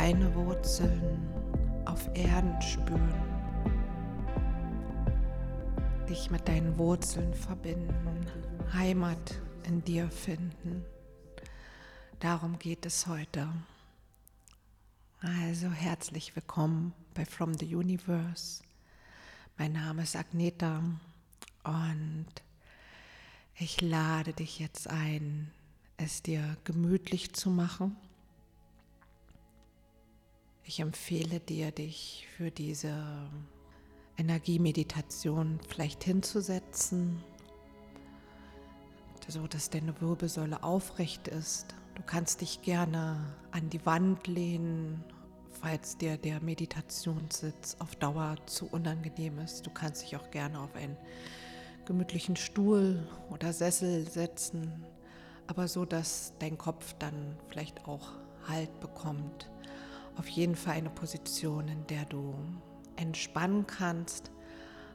deine Wurzeln auf Erden spüren. Dich mit deinen Wurzeln verbinden, Heimat in dir finden. Darum geht es heute. Also herzlich willkommen bei From the Universe. Mein Name ist Agneta und ich lade dich jetzt ein, es dir gemütlich zu machen. Ich empfehle dir, dich für diese Energiemeditation vielleicht hinzusetzen, so dass deine Wirbelsäule aufrecht ist. Du kannst dich gerne an die Wand lehnen, falls dir der Meditationssitz auf Dauer zu unangenehm ist. Du kannst dich auch gerne auf einen gemütlichen Stuhl oder Sessel setzen, aber so, dass dein Kopf dann vielleicht auch Halt bekommt. Auf jeden Fall eine Position, in der du entspannen kannst,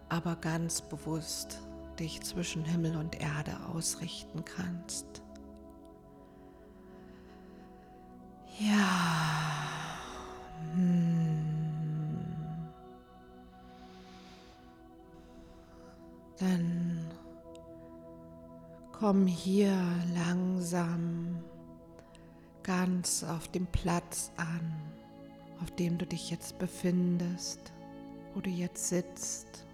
aber ganz bewusst dich zwischen Himmel und Erde ausrichten kannst. Ja. Hm. Dann Komm hier langsam ganz auf dem Platz an, auf dem du dich jetzt befindest, wo du jetzt sitzt.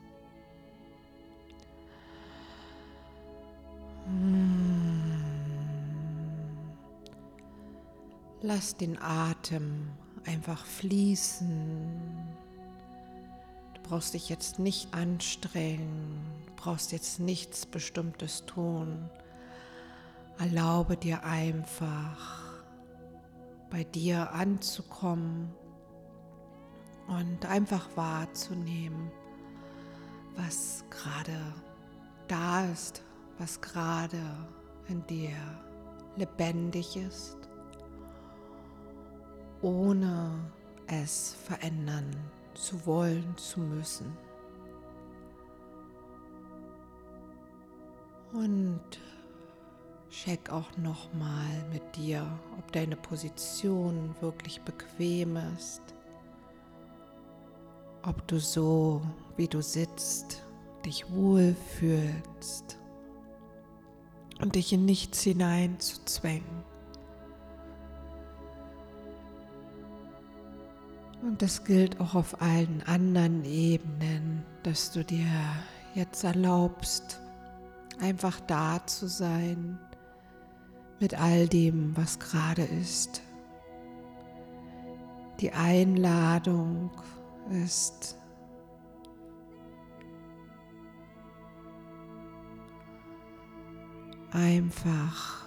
Hm. Lass den Atem einfach fließen. Du brauchst dich jetzt nicht anstrengen, du brauchst jetzt nichts Bestimmtes tun. Erlaube dir einfach bei dir anzukommen und einfach wahrzunehmen, was gerade da ist, was gerade in dir lebendig ist, ohne es verändern zu wollen, zu müssen. Und check auch nochmal mit dir, ob deine Position wirklich bequem ist, ob du so, wie du sitzt, dich wohlfühlst und dich in nichts hinein zu zwängen. Und das gilt auch auf allen anderen Ebenen, dass du dir jetzt erlaubst, einfach da zu sein mit all dem, was gerade ist. Die Einladung ist. Einfach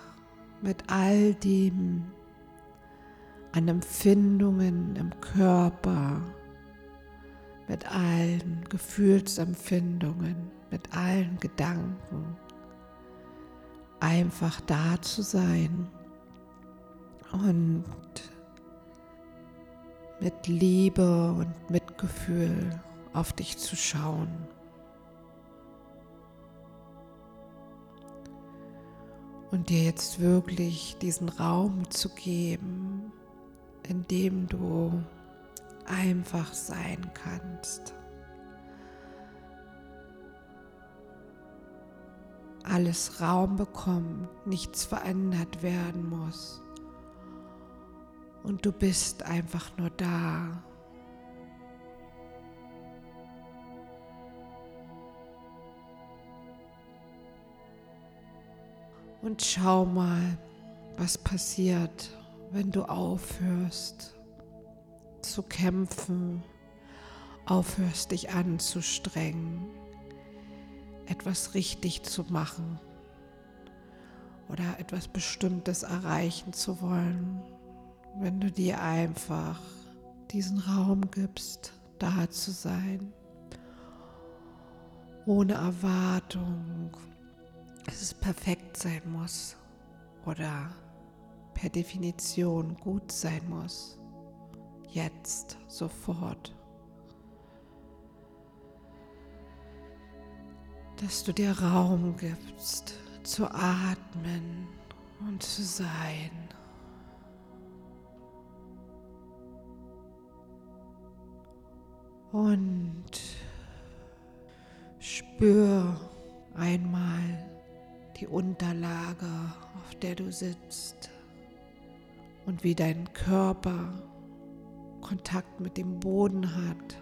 mit all dem, an Empfindungen im Körper, mit allen Gefühlsempfindungen, mit allen Gedanken, einfach da zu sein und mit Liebe und Mitgefühl auf dich zu schauen. Und dir jetzt wirklich diesen Raum zu geben, in dem du einfach sein kannst. Alles Raum bekommt, nichts verändert werden muss. Und du bist einfach nur da. Und schau mal, was passiert, wenn du aufhörst zu kämpfen, aufhörst dich anzustrengen, etwas richtig zu machen oder etwas Bestimmtes erreichen zu wollen, wenn du dir einfach diesen Raum gibst, da zu sein, ohne Erwartung, dass es perfekt sein muss oder per Definition gut sein muss. Jetzt, sofort. Dass du dir Raum gibst zu atmen und zu sein. Und spür einmal die Unterlage, auf der du sitzt und wie dein Körper Kontakt mit dem Boden hat.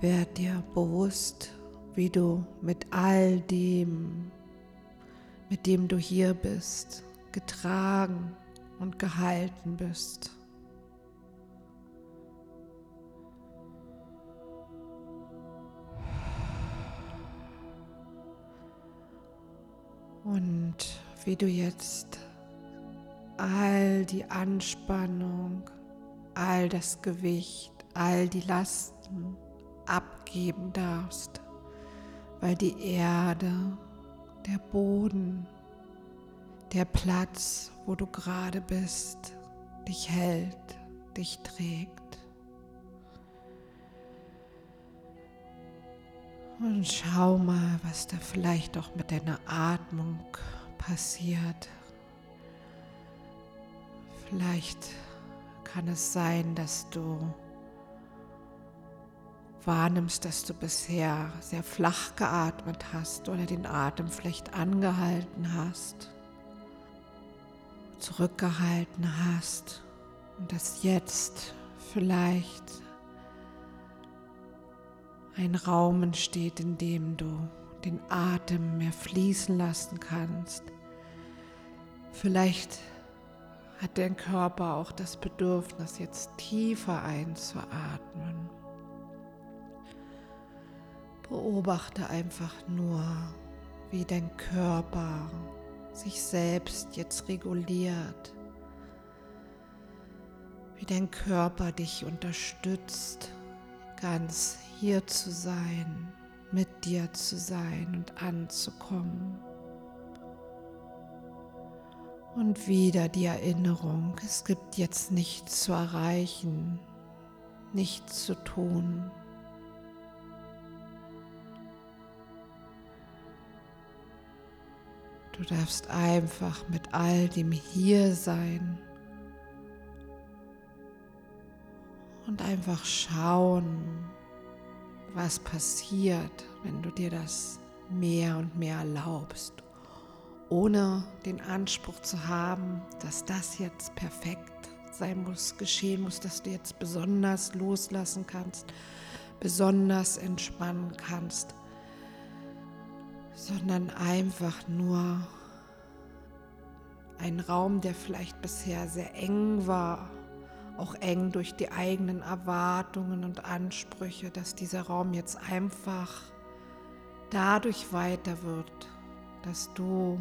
Werd dir bewusst, wie du mit all dem, mit dem du hier bist, getragen und gehalten bist. Und wie du jetzt all die Anspannung, all das Gewicht, all die Lasten abgeben darfst, weil die Erde, der Boden, der Platz, wo du gerade bist, dich hält, dich trägt. Und schau mal, was da vielleicht auch mit deiner Atmung passiert. Vielleicht kann es sein, dass du wahrnimmst, dass du bisher sehr flach geatmet hast oder den Atem vielleicht angehalten hast, zurückgehalten hast und dass jetzt vielleicht ein Raum entsteht, in dem du den Atem mehr fließen lassen kannst. Vielleicht hat dein Körper auch das Bedürfnis, jetzt tiefer einzuatmen. Beobachte einfach nur, wie dein Körper sich selbst jetzt reguliert, wie dein Körper dich unterstützt, ganz hier zu sein, mit dir zu sein und anzukommen. Und wieder die Erinnerung, es gibt jetzt nichts zu erreichen, nichts zu tun. Du darfst einfach mit all dem hier sein und einfach schauen, was passiert, wenn du dir das mehr und mehr erlaubst, ohne den Anspruch zu haben, dass das jetzt perfekt sein muss, geschehen muss, dass du jetzt besonders loslassen kannst, besonders entspannen kannst, sondern einfach nur ein Raum, der vielleicht bisher sehr eng war, auch eng durch die eigenen Erwartungen und Ansprüche, dass dieser Raum jetzt einfach dadurch weiter wird, dass du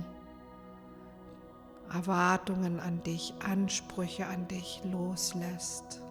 Erwartungen an dich, Ansprüche an dich loslässt.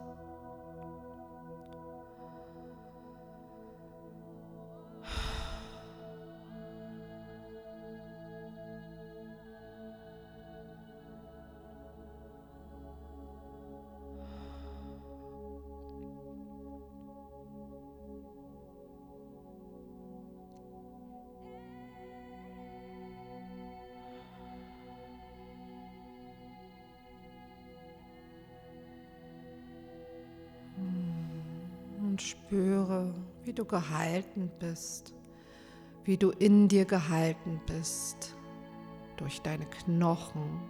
Spüre, wie du gehalten bist, wie du in dir gehalten bist, durch deine Knochen,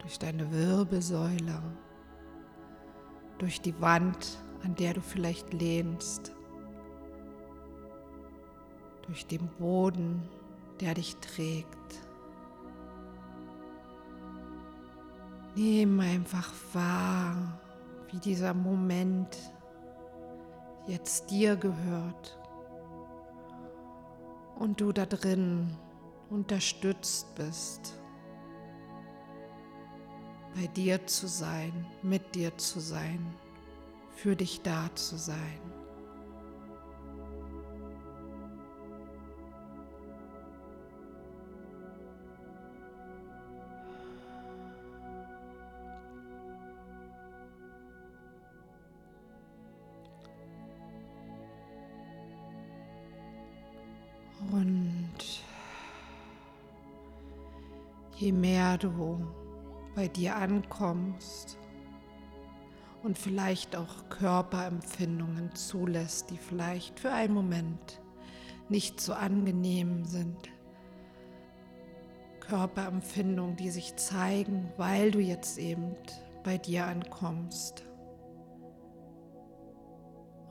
durch deine Wirbelsäule, durch die Wand, an der du vielleicht lehnst, durch den Boden, der dich trägt. Nimm einfach wahr, wie dieser Moment jetzt dir gehört und du da drin unterstützt bist, bei dir zu sein, mit dir zu sein, für dich da zu sein. Je mehr du bei dir ankommst und vielleicht auch Körperempfindungen zulässt, die vielleicht für einen Moment nicht so angenehm sind. Körperempfindungen, die sich zeigen, weil du jetzt eben bei dir ankommst.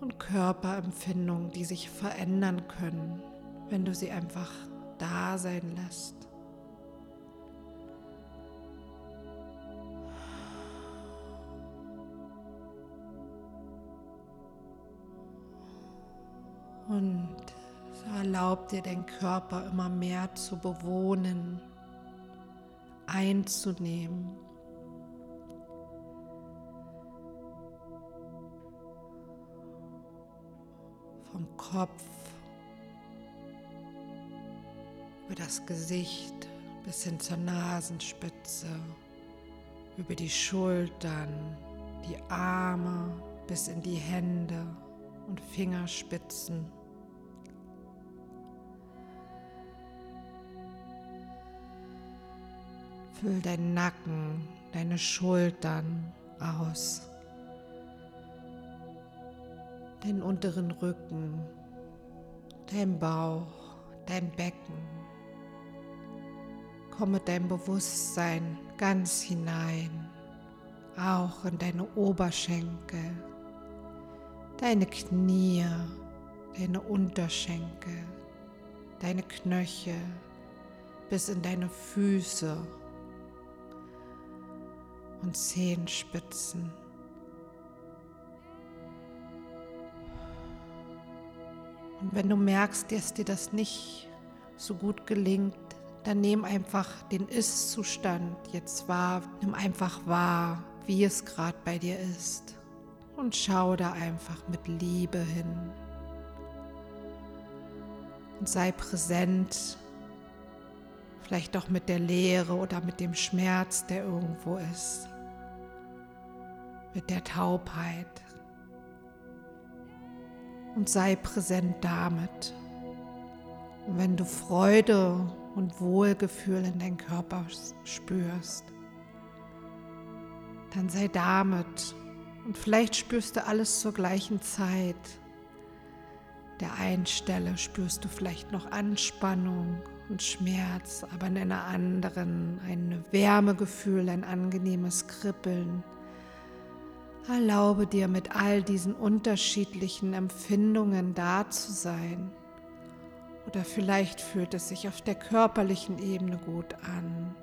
Und Körperempfindungen, die sich verändern können, wenn du sie einfach da sein lässt. Und so erlaubt dir den Körper immer mehr zu bewohnen, einzunehmen. Vom Kopf über das Gesicht bis hin zur Nasenspitze, über die Schultern, die Arme bis in die Hände und Fingerspitzen. Füll deinen Nacken, deine Schultern aus, deinen unteren Rücken, dein Bauch, dein Becken. Komm mit deinem Bewusstsein ganz hinein, auch in deine Oberschenkel, deine Knie, deine Unterschenkel, deine Knöchel bis in deine Füße und Zehenspitzen. Und wenn du merkst, dass dir das nicht so gut gelingt, dann nimm einfach den Ist-Zustand jetzt wahr. Nimm einfach wahr, wie es gerade bei dir ist. Und schau da einfach mit Liebe hin. Und sei präsent, vielleicht auch mit der Leere oder mit dem Schmerz, der irgendwo ist mit der Taubheit und sei präsent damit. Und wenn du Freude und Wohlgefühl in deinem Körper spürst, dann sei damit. Und vielleicht spürst du alles zur gleichen Zeit. Der einen Stelle spürst du vielleicht noch Anspannung und Schmerz, aber in einer anderen ein Wärmegefühl, ein angenehmes Kribbeln Erlaube dir mit all diesen unterschiedlichen Empfindungen da zu sein. Oder vielleicht fühlt es sich auf der körperlichen Ebene gut an,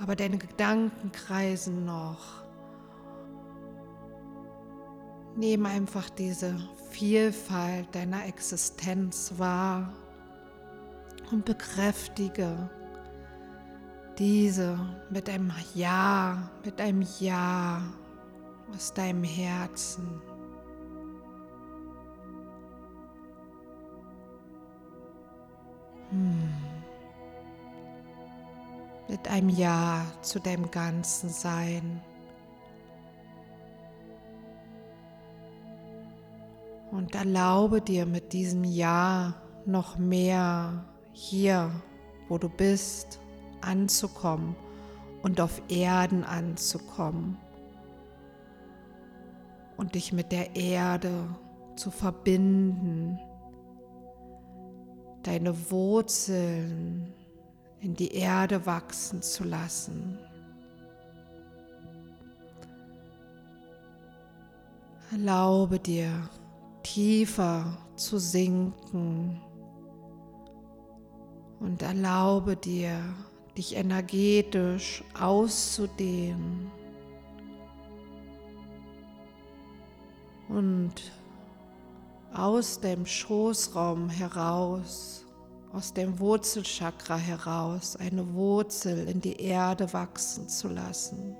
aber deine Gedanken kreisen noch. Nimm einfach diese Vielfalt deiner Existenz wahr und bekräftige diese mit einem Ja, mit einem Ja aus deinem Herzen. Mit einem Ja zu deinem ganzen Sein. Und erlaube dir mit diesem Ja noch mehr hier, wo du bist, anzukommen und auf Erden anzukommen und dich mit der Erde zu verbinden, deine Wurzeln in die Erde wachsen zu lassen. Erlaube dir tiefer zu sinken und erlaube dir, dich energetisch auszudehnen. und aus dem Schoßraum heraus, aus dem Wurzelchakra heraus, eine Wurzel in die Erde wachsen zu lassen.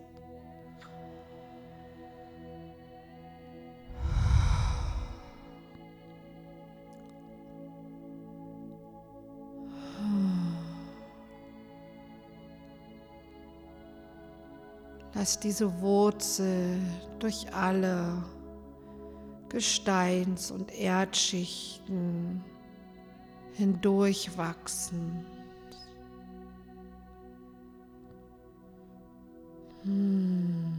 Lass diese Wurzel durch alle Gesteins- und Erdschichten hindurchwachsen. Hm.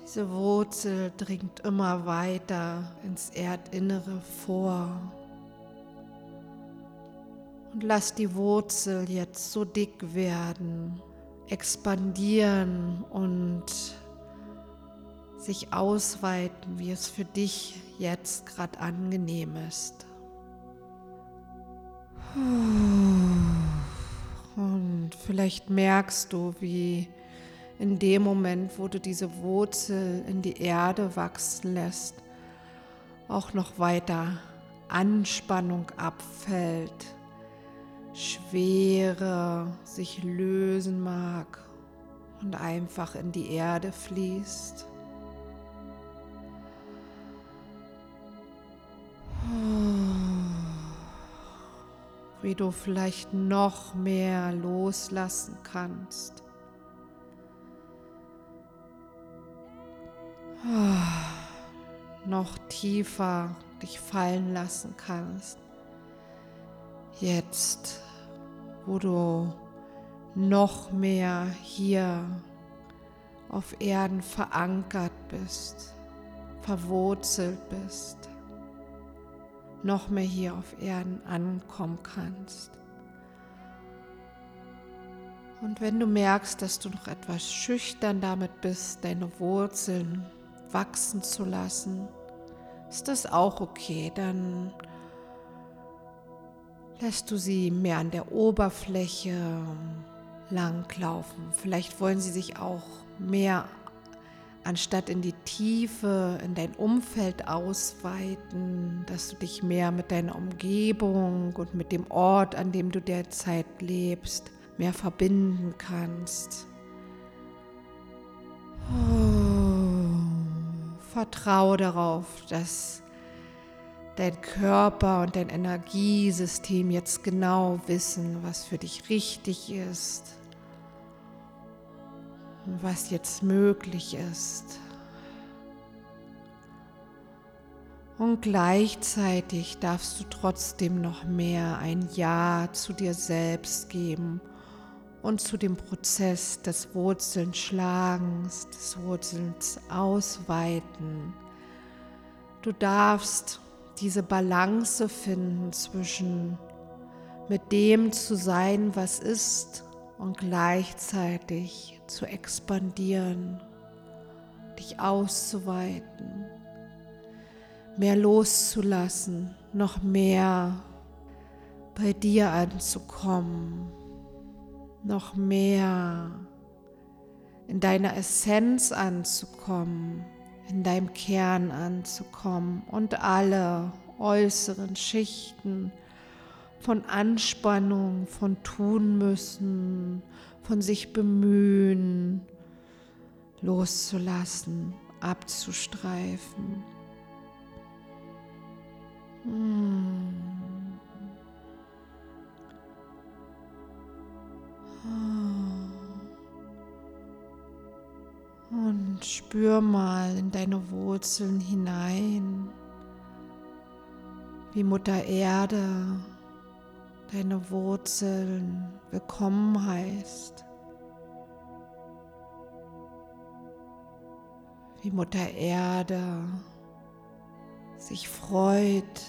Diese Wurzel dringt immer weiter ins Erdinnere vor. Und lass die Wurzel jetzt so dick werden, expandieren und sich ausweiten, wie es für dich jetzt gerade angenehm ist. Und vielleicht merkst du, wie in dem Moment, wo du diese Wurzel in die Erde wachsen lässt, auch noch weiter Anspannung abfällt, Schwere sich lösen mag und einfach in die Erde fließt. Wie du vielleicht noch mehr loslassen kannst. noch tiefer dich fallen lassen kannst. Jetzt, wo du noch mehr hier auf Erden verankert bist, verwurzelt bist, noch mehr hier auf Erden ankommen kannst. Und wenn du merkst, dass du noch etwas schüchtern damit bist, deine Wurzeln wachsen zu lassen, ist das auch okay. Dann lässt du sie mehr an der Oberfläche langlaufen. Vielleicht wollen sie sich auch mehr anstatt in die Tiefe, in dein Umfeld ausweiten, dass du dich mehr mit deiner Umgebung und mit dem Ort, an dem du derzeit lebst, mehr verbinden kannst. Vertraue darauf, dass dein Körper und dein Energiesystem jetzt genau wissen, was für dich richtig ist und was jetzt möglich ist. Und gleichzeitig darfst du trotzdem noch mehr ein Ja zu dir selbst geben und zu dem Prozess des Wurzelnschlagens, des Wurzelns ausweiten. Du darfst diese Balance finden zwischen mit dem zu sein, was ist, und gleichzeitig zu expandieren, dich auszuweiten, mehr loszulassen, noch mehr bei dir anzukommen noch mehr in deiner Essenz anzukommen, in deinem Kern anzukommen und alle äußeren Schichten von Anspannung, von tun müssen, von sich bemühen, loszulassen, abzustreifen. Hmm. Spür mal in deine Wurzeln hinein, wie Mutter Erde deine Wurzeln willkommen heißt. Wie Mutter Erde sich freut,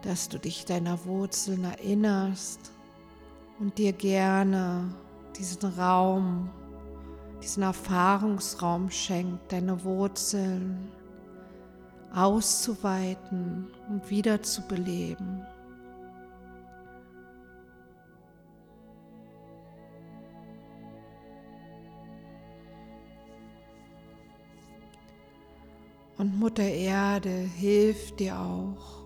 dass du dich deiner Wurzeln erinnerst und dir gerne diesen Raum, diesen Erfahrungsraum schenkt, deine Wurzeln auszuweiten und wieder zu beleben. Und Mutter Erde hilft dir auch,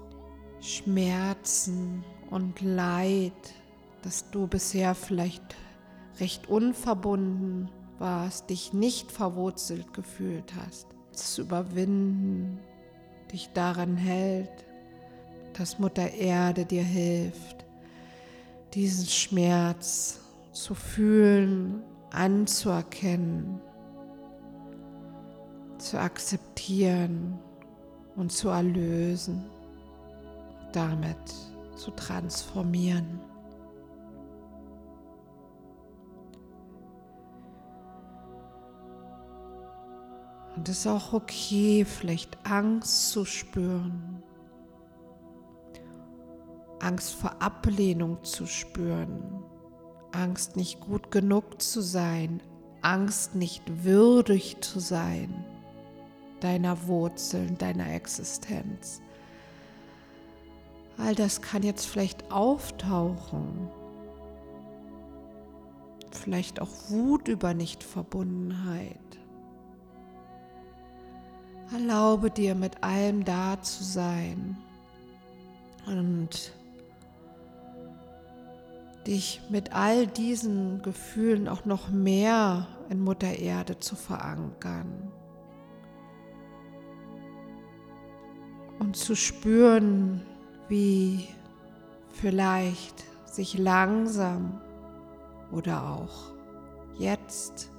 Schmerzen und Leid dass du bisher vielleicht recht unverbunden warst, dich nicht verwurzelt gefühlt hast, zu überwinden, dich daran hält, dass Mutter Erde dir hilft, diesen Schmerz zu fühlen, anzuerkennen, zu akzeptieren und zu erlösen, damit zu transformieren. Und es ist auch okay, vielleicht Angst zu spüren. Angst vor Ablehnung zu spüren. Angst nicht gut genug zu sein. Angst nicht würdig zu sein deiner Wurzeln, deiner Existenz. All das kann jetzt vielleicht auftauchen. Vielleicht auch Wut über Nichtverbundenheit. Erlaube dir mit allem da zu sein und dich mit all diesen Gefühlen auch noch mehr in Mutter Erde zu verankern. Und zu spüren, wie vielleicht sich langsam oder auch jetzt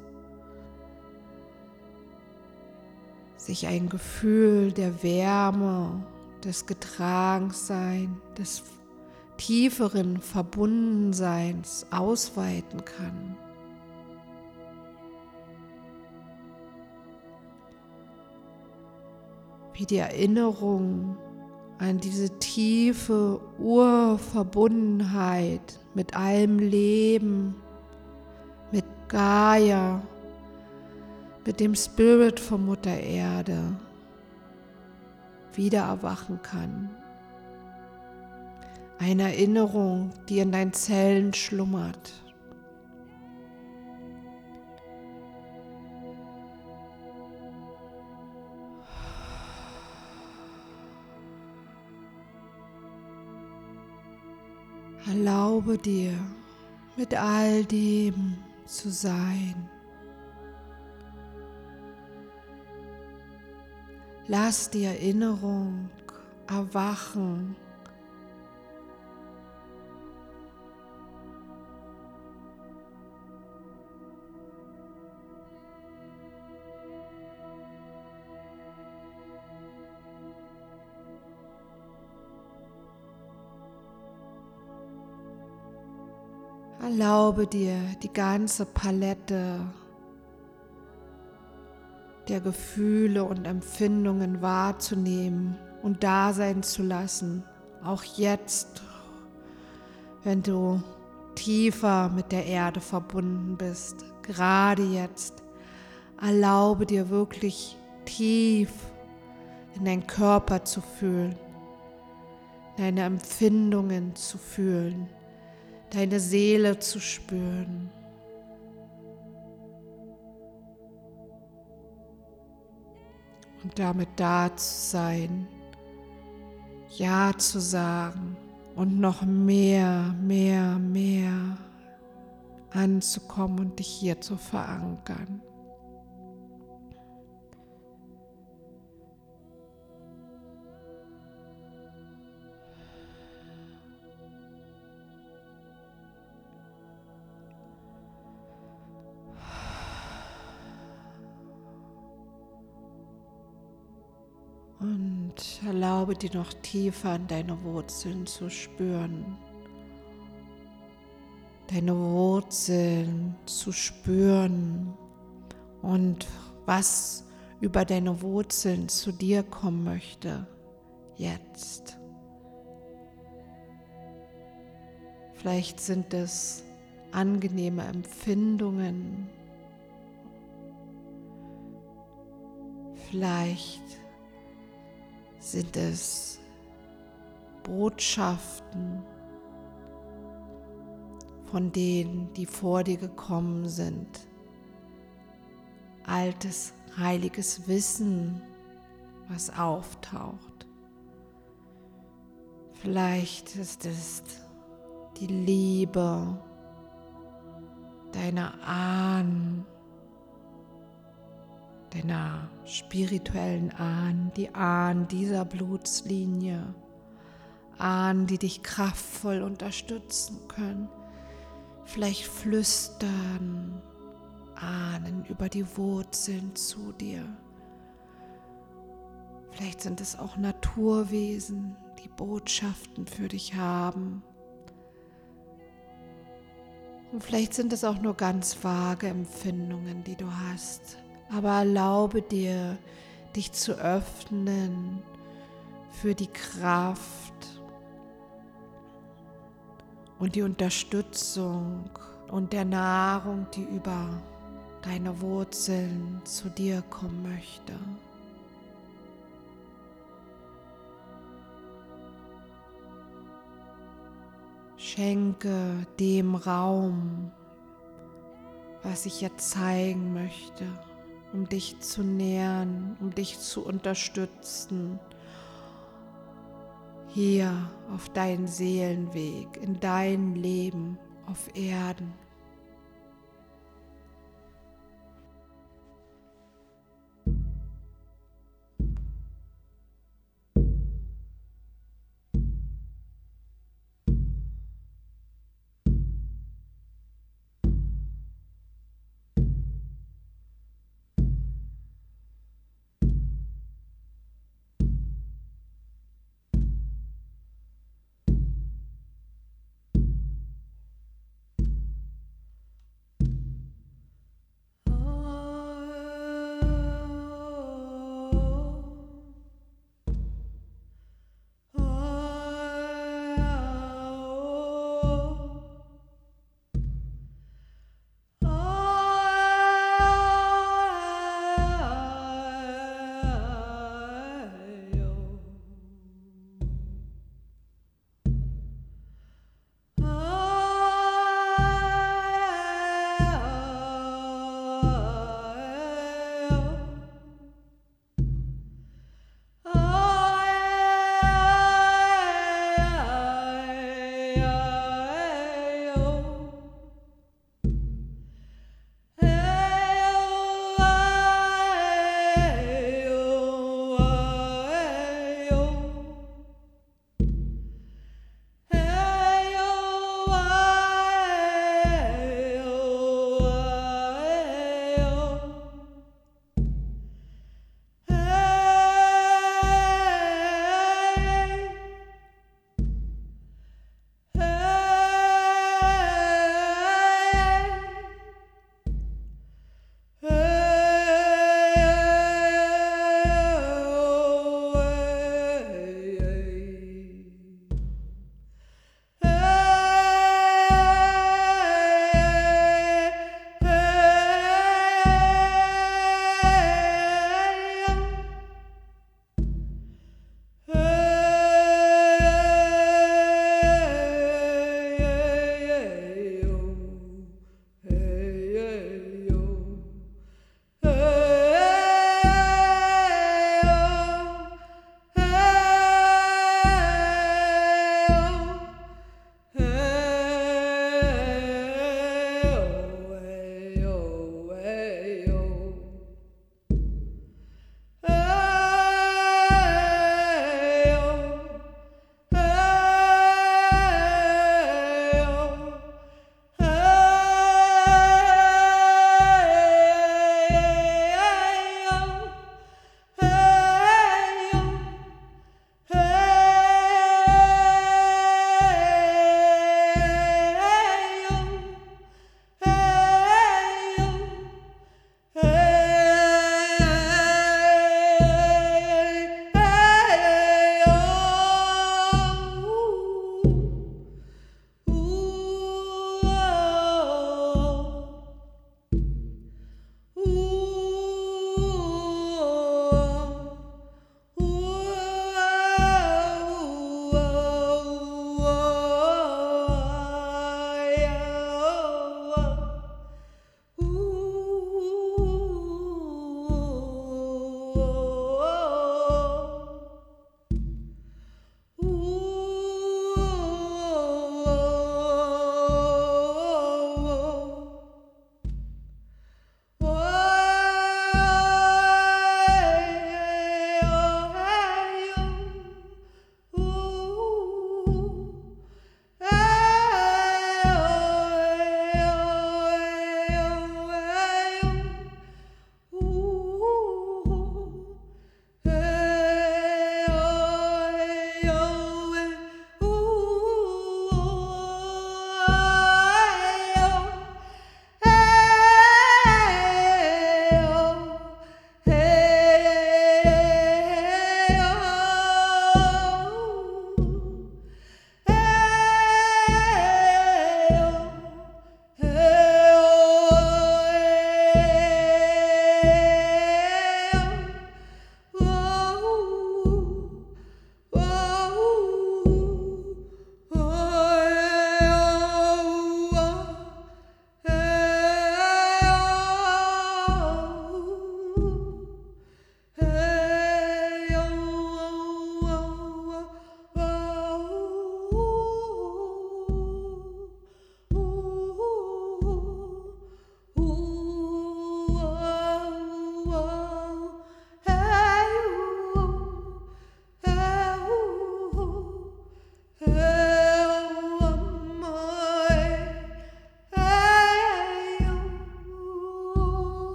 sich ein Gefühl der Wärme, des Getragenseins, des tieferen Verbundenseins ausweiten kann. Wie die Erinnerung an diese tiefe Urverbundenheit mit allem Leben, mit Gaia, mit dem Spirit von Mutter Erde wieder erwachen kann. Eine Erinnerung, die in deinen Zellen schlummert. Erlaube dir, mit all dem zu sein. Lass die Erinnerung erwachen. Erlaube dir die ganze Palette der Gefühle und Empfindungen wahrzunehmen und da sein zu lassen, auch jetzt, wenn du tiefer mit der Erde verbunden bist, gerade jetzt. Erlaube dir wirklich tief in deinen Körper zu fühlen, deine Empfindungen zu fühlen, deine Seele zu spüren. Und damit da zu sein, Ja zu sagen und noch mehr, mehr, mehr anzukommen und dich hier zu verankern. Und erlaube dir noch tiefer an deine Wurzeln zu spüren. Deine Wurzeln zu spüren und was über deine Wurzeln zu dir kommen möchte. Jetzt. Vielleicht sind es angenehme Empfindungen. Vielleicht sind es Botschaften von denen, die vor dir gekommen sind. Altes, heiliges Wissen, was auftaucht. Vielleicht ist es die Liebe deiner Ahnen deiner spirituellen Ahnen, die Ahnen dieser Blutslinie, Ahnen, die dich kraftvoll unterstützen können. Vielleicht flüstern Ahnen über die Wurzeln zu dir. Vielleicht sind es auch Naturwesen, die Botschaften für dich haben. Und vielleicht sind es auch nur ganz vage Empfindungen, die du hast. Aber erlaube dir, dich zu öffnen für die Kraft und die Unterstützung und der Nahrung, die über deine Wurzeln zu dir kommen möchte. Schenke dem Raum, was ich jetzt zeigen möchte, um dich zu nähern, um dich zu unterstützen, hier auf deinen Seelenweg, in dein Leben auf Erden.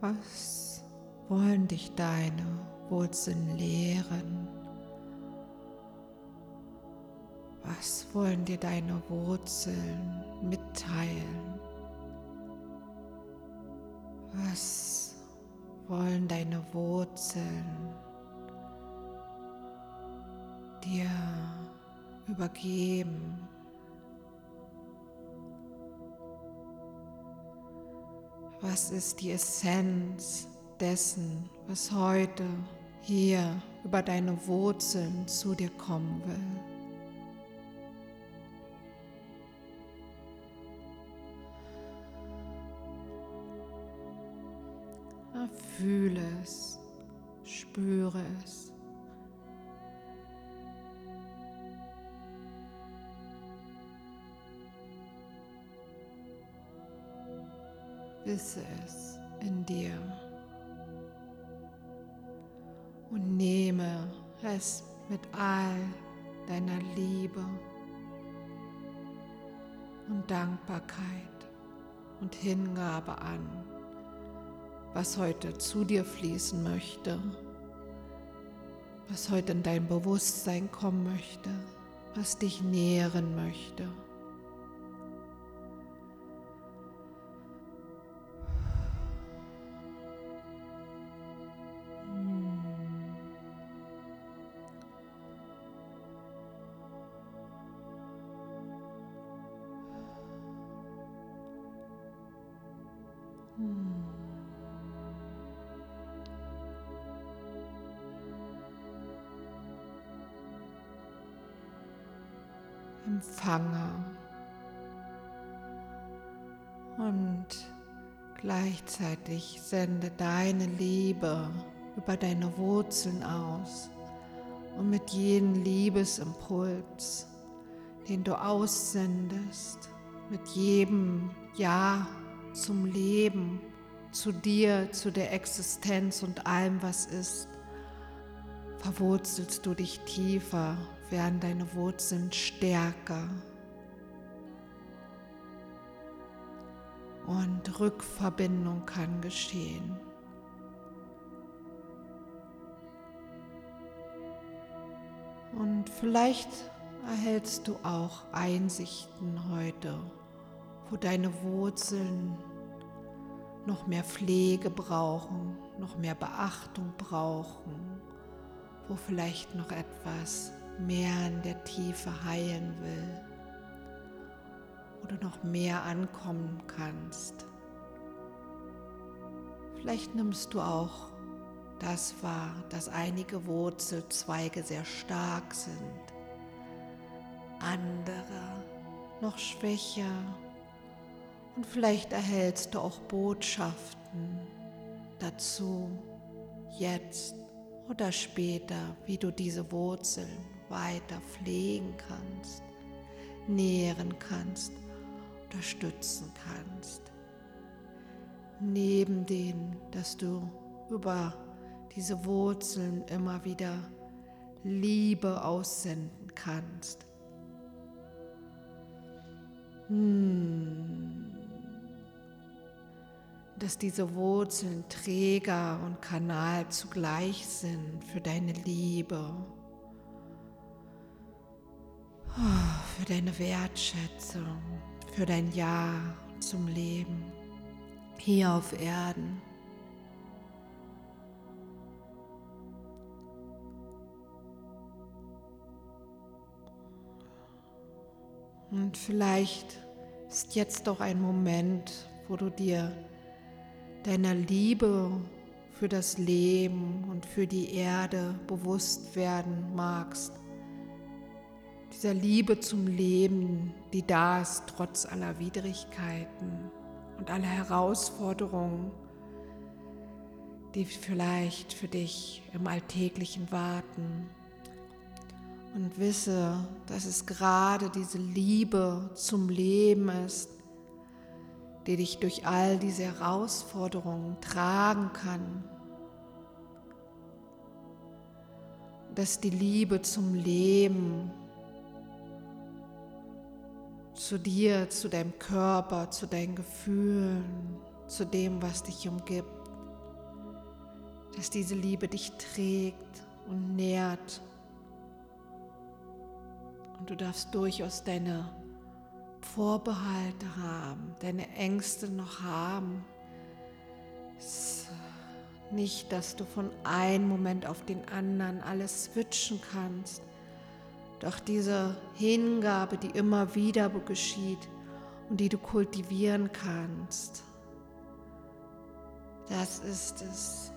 Was wollen dich deine Wurzeln lehren? Was wollen dir deine Wurzeln mitteilen? Was wollen deine Wurzeln dir übergeben? Was ist die Essenz dessen, was heute hier über deine Wurzeln zu dir kommen will? Fühle es, spüre es. Wisse es in dir und nehme es mit all deiner Liebe und Dankbarkeit und Hingabe an was heute zu dir fließen möchte, was heute in dein Bewusstsein kommen möchte, was dich nähren möchte. Gleichzeitig sende deine Liebe über deine Wurzeln aus und mit jedem Liebesimpuls, den du aussendest, mit jedem Ja zum Leben, zu dir, zu der Existenz und allem, was ist, verwurzelst du dich tiefer werden deine Wurzeln stärker und Rückverbindung kann geschehen. Und vielleicht erhältst du auch Einsichten heute, wo deine Wurzeln noch mehr Pflege brauchen, noch mehr Beachtung brauchen, wo vielleicht noch etwas mehr in der Tiefe heilen will, wo du noch mehr ankommen kannst. Vielleicht nimmst du auch das wahr, dass einige Wurzelzweige sehr stark sind, andere noch schwächer und vielleicht erhältst du auch Botschaften dazu, jetzt oder später, wie du diese Wurzeln weiter pflegen kannst, nähren kannst, unterstützen kannst. Neben dem, dass du über diese Wurzeln immer wieder Liebe aussenden kannst. Hm. Dass diese Wurzeln Träger und Kanal zugleich sind für deine Liebe für deine Wertschätzung, für dein Ja zum Leben hier auf Erden. Und vielleicht ist jetzt doch ein Moment, wo du dir deiner Liebe für das Leben und für die Erde bewusst werden magst dieser Liebe zum Leben, die da ist trotz aller Widrigkeiten und aller Herausforderungen, die vielleicht für dich im Alltäglichen warten. Und wisse, dass es gerade diese Liebe zum Leben ist, die dich durch all diese Herausforderungen tragen kann. Dass die Liebe zum Leben zu dir, zu deinem Körper, zu deinen Gefühlen, zu dem, was dich umgibt, dass diese Liebe dich trägt und nährt. Und du darfst durchaus deine Vorbehalte haben, deine Ängste noch haben. Nicht, dass du von einem Moment auf den anderen alles switchen kannst. Doch diese Hingabe, die immer wieder geschieht und die du kultivieren kannst, das ist es,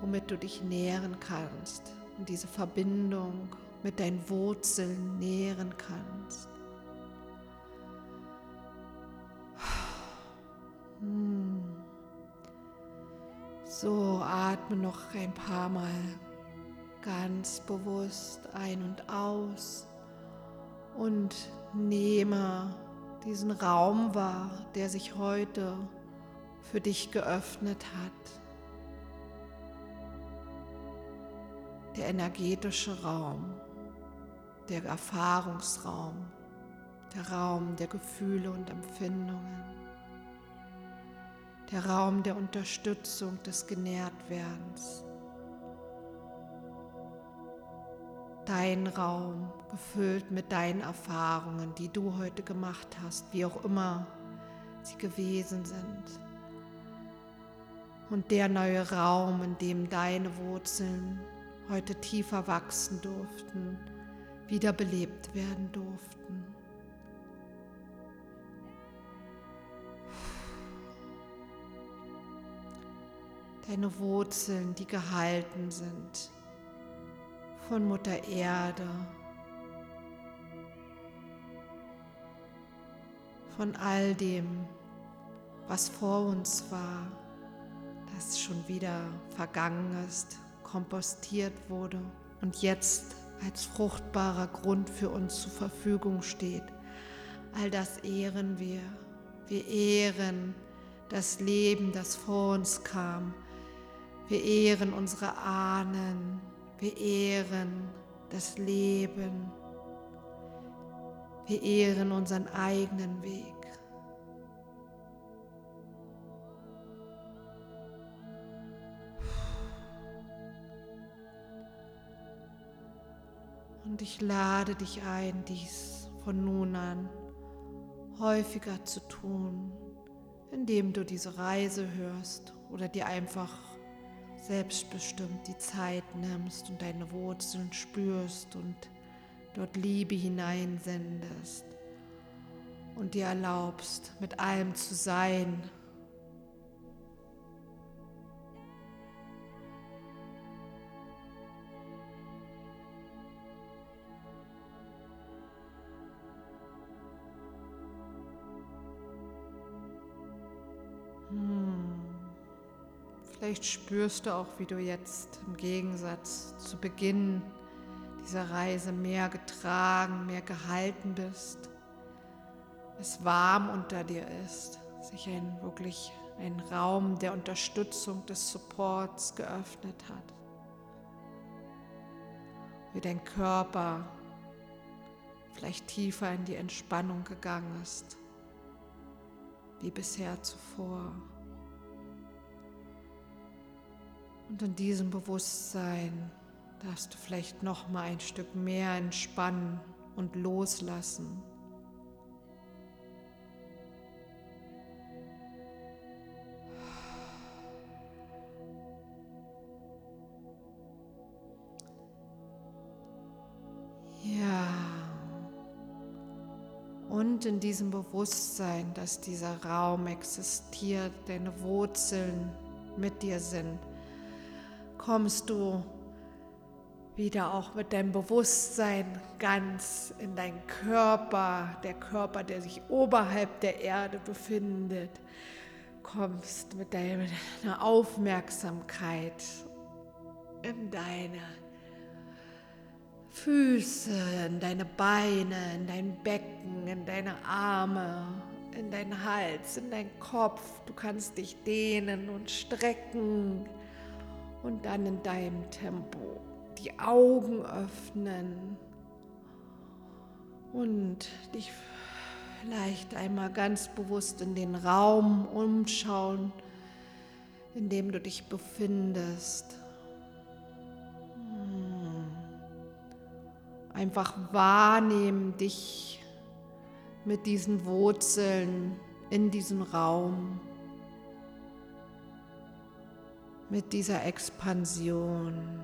womit du dich nähren kannst und diese Verbindung mit deinen Wurzeln nähren kannst. Hm. So, atme noch ein paar Mal ganz bewusst ein und aus und nehme diesen Raum wahr, der sich heute für dich geöffnet hat. Der energetische Raum, der Erfahrungsraum, der Raum der Gefühle und Empfindungen, der Raum der Unterstützung des Genährtwerdens. Dein Raum gefüllt mit deinen Erfahrungen, die du heute gemacht hast, wie auch immer sie gewesen sind und der neue Raum, in dem deine Wurzeln heute tiefer wachsen durften, wiederbelebt werden durften. Deine Wurzeln, die gehalten sind von Mutter Erde, von all dem, was vor uns war das schon wieder vergangen ist, kompostiert wurde und jetzt als fruchtbarer Grund für uns zur Verfügung steht. All das ehren wir. Wir ehren das Leben, das vor uns kam. Wir ehren unsere Ahnen. Wir ehren das Leben. Wir ehren unseren eigenen Weg. Und ich lade dich ein, dies von nun an häufiger zu tun, indem du diese Reise hörst oder dir einfach selbstbestimmt die Zeit nimmst und deine Wurzeln spürst und dort Liebe hineinsendest und dir erlaubst, mit allem zu sein, Vielleicht spürst du auch, wie du jetzt im Gegensatz zu Beginn dieser Reise mehr getragen, mehr gehalten bist, es warm unter dir ist, sich ein wirklich ein Raum der Unterstützung, des Supports geöffnet hat. Wie dein Körper vielleicht tiefer in die Entspannung gegangen ist, wie bisher zuvor. Und in diesem Bewusstsein darfst du vielleicht noch mal ein Stück mehr entspannen und loslassen. Ja. Und in diesem Bewusstsein, dass dieser Raum existiert, deine Wurzeln mit dir sind, kommst du wieder auch mit deinem Bewusstsein ganz in deinen Körper, der Körper, der sich oberhalb der Erde befindet, kommst mit deiner Aufmerksamkeit in deine Füße, in deine Beine, in dein Becken, in deine Arme, in deinen Hals, in deinen Kopf. Du kannst dich dehnen und strecken und dann in deinem Tempo die Augen öffnen und dich vielleicht einmal ganz bewusst in den Raum umschauen, in dem du dich befindest. Hm. Einfach wahrnehmen dich mit diesen Wurzeln in diesem Raum, mit dieser Expansion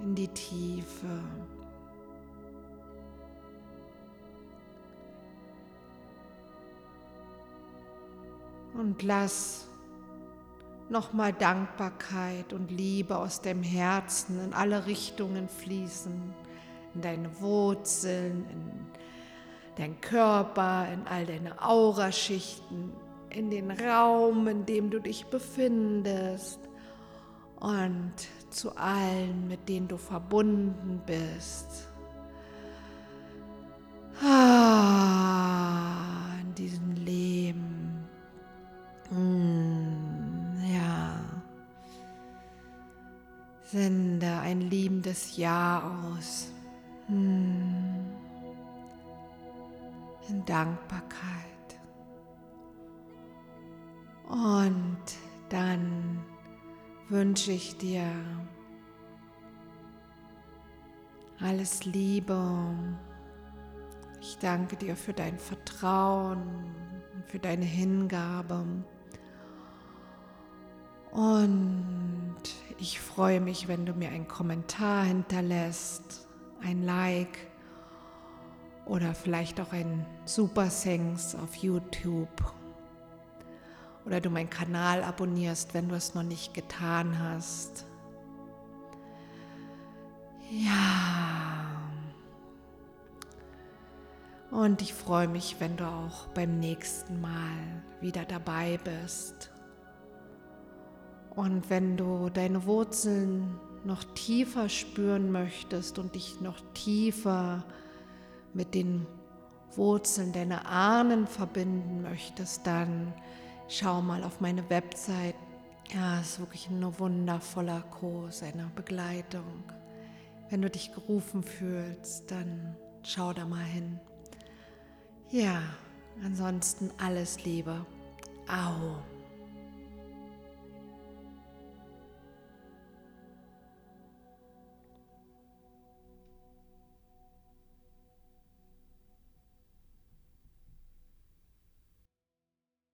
in die Tiefe. Und lass nochmal Dankbarkeit und Liebe aus dem Herzen in alle Richtungen fließen, in deine Wurzeln, in dein Körper, in all deine Auraschichten, in den Raum, in dem du dich befindest und zu allen, mit denen du verbunden bist. Ah, in diesem Leben. Hm, ja. Sende ein liebendes Ja aus. Hm. In Dankbarkeit. Und dann wünsche ich dir alles Liebe. Ich danke dir für dein Vertrauen für deine Hingabe. Und ich freue mich, wenn du mir einen Kommentar hinterlässt, ein Like oder vielleicht auch ein Super Thanks auf YouTube oder du meinen Kanal abonnierst, wenn du es noch nicht getan hast. Ja. Und ich freue mich, wenn du auch beim nächsten Mal wieder dabei bist. Und wenn du deine Wurzeln noch tiefer spüren möchtest und dich noch tiefer mit den Wurzeln deiner Ahnen verbinden möchtest, dann schau mal auf meine Website. Ja, es ist wirklich ein wundervoller Kurs, eine Begleitung. Wenn du dich gerufen fühlst, dann schau da mal hin. Ja, ansonsten alles Liebe. Au.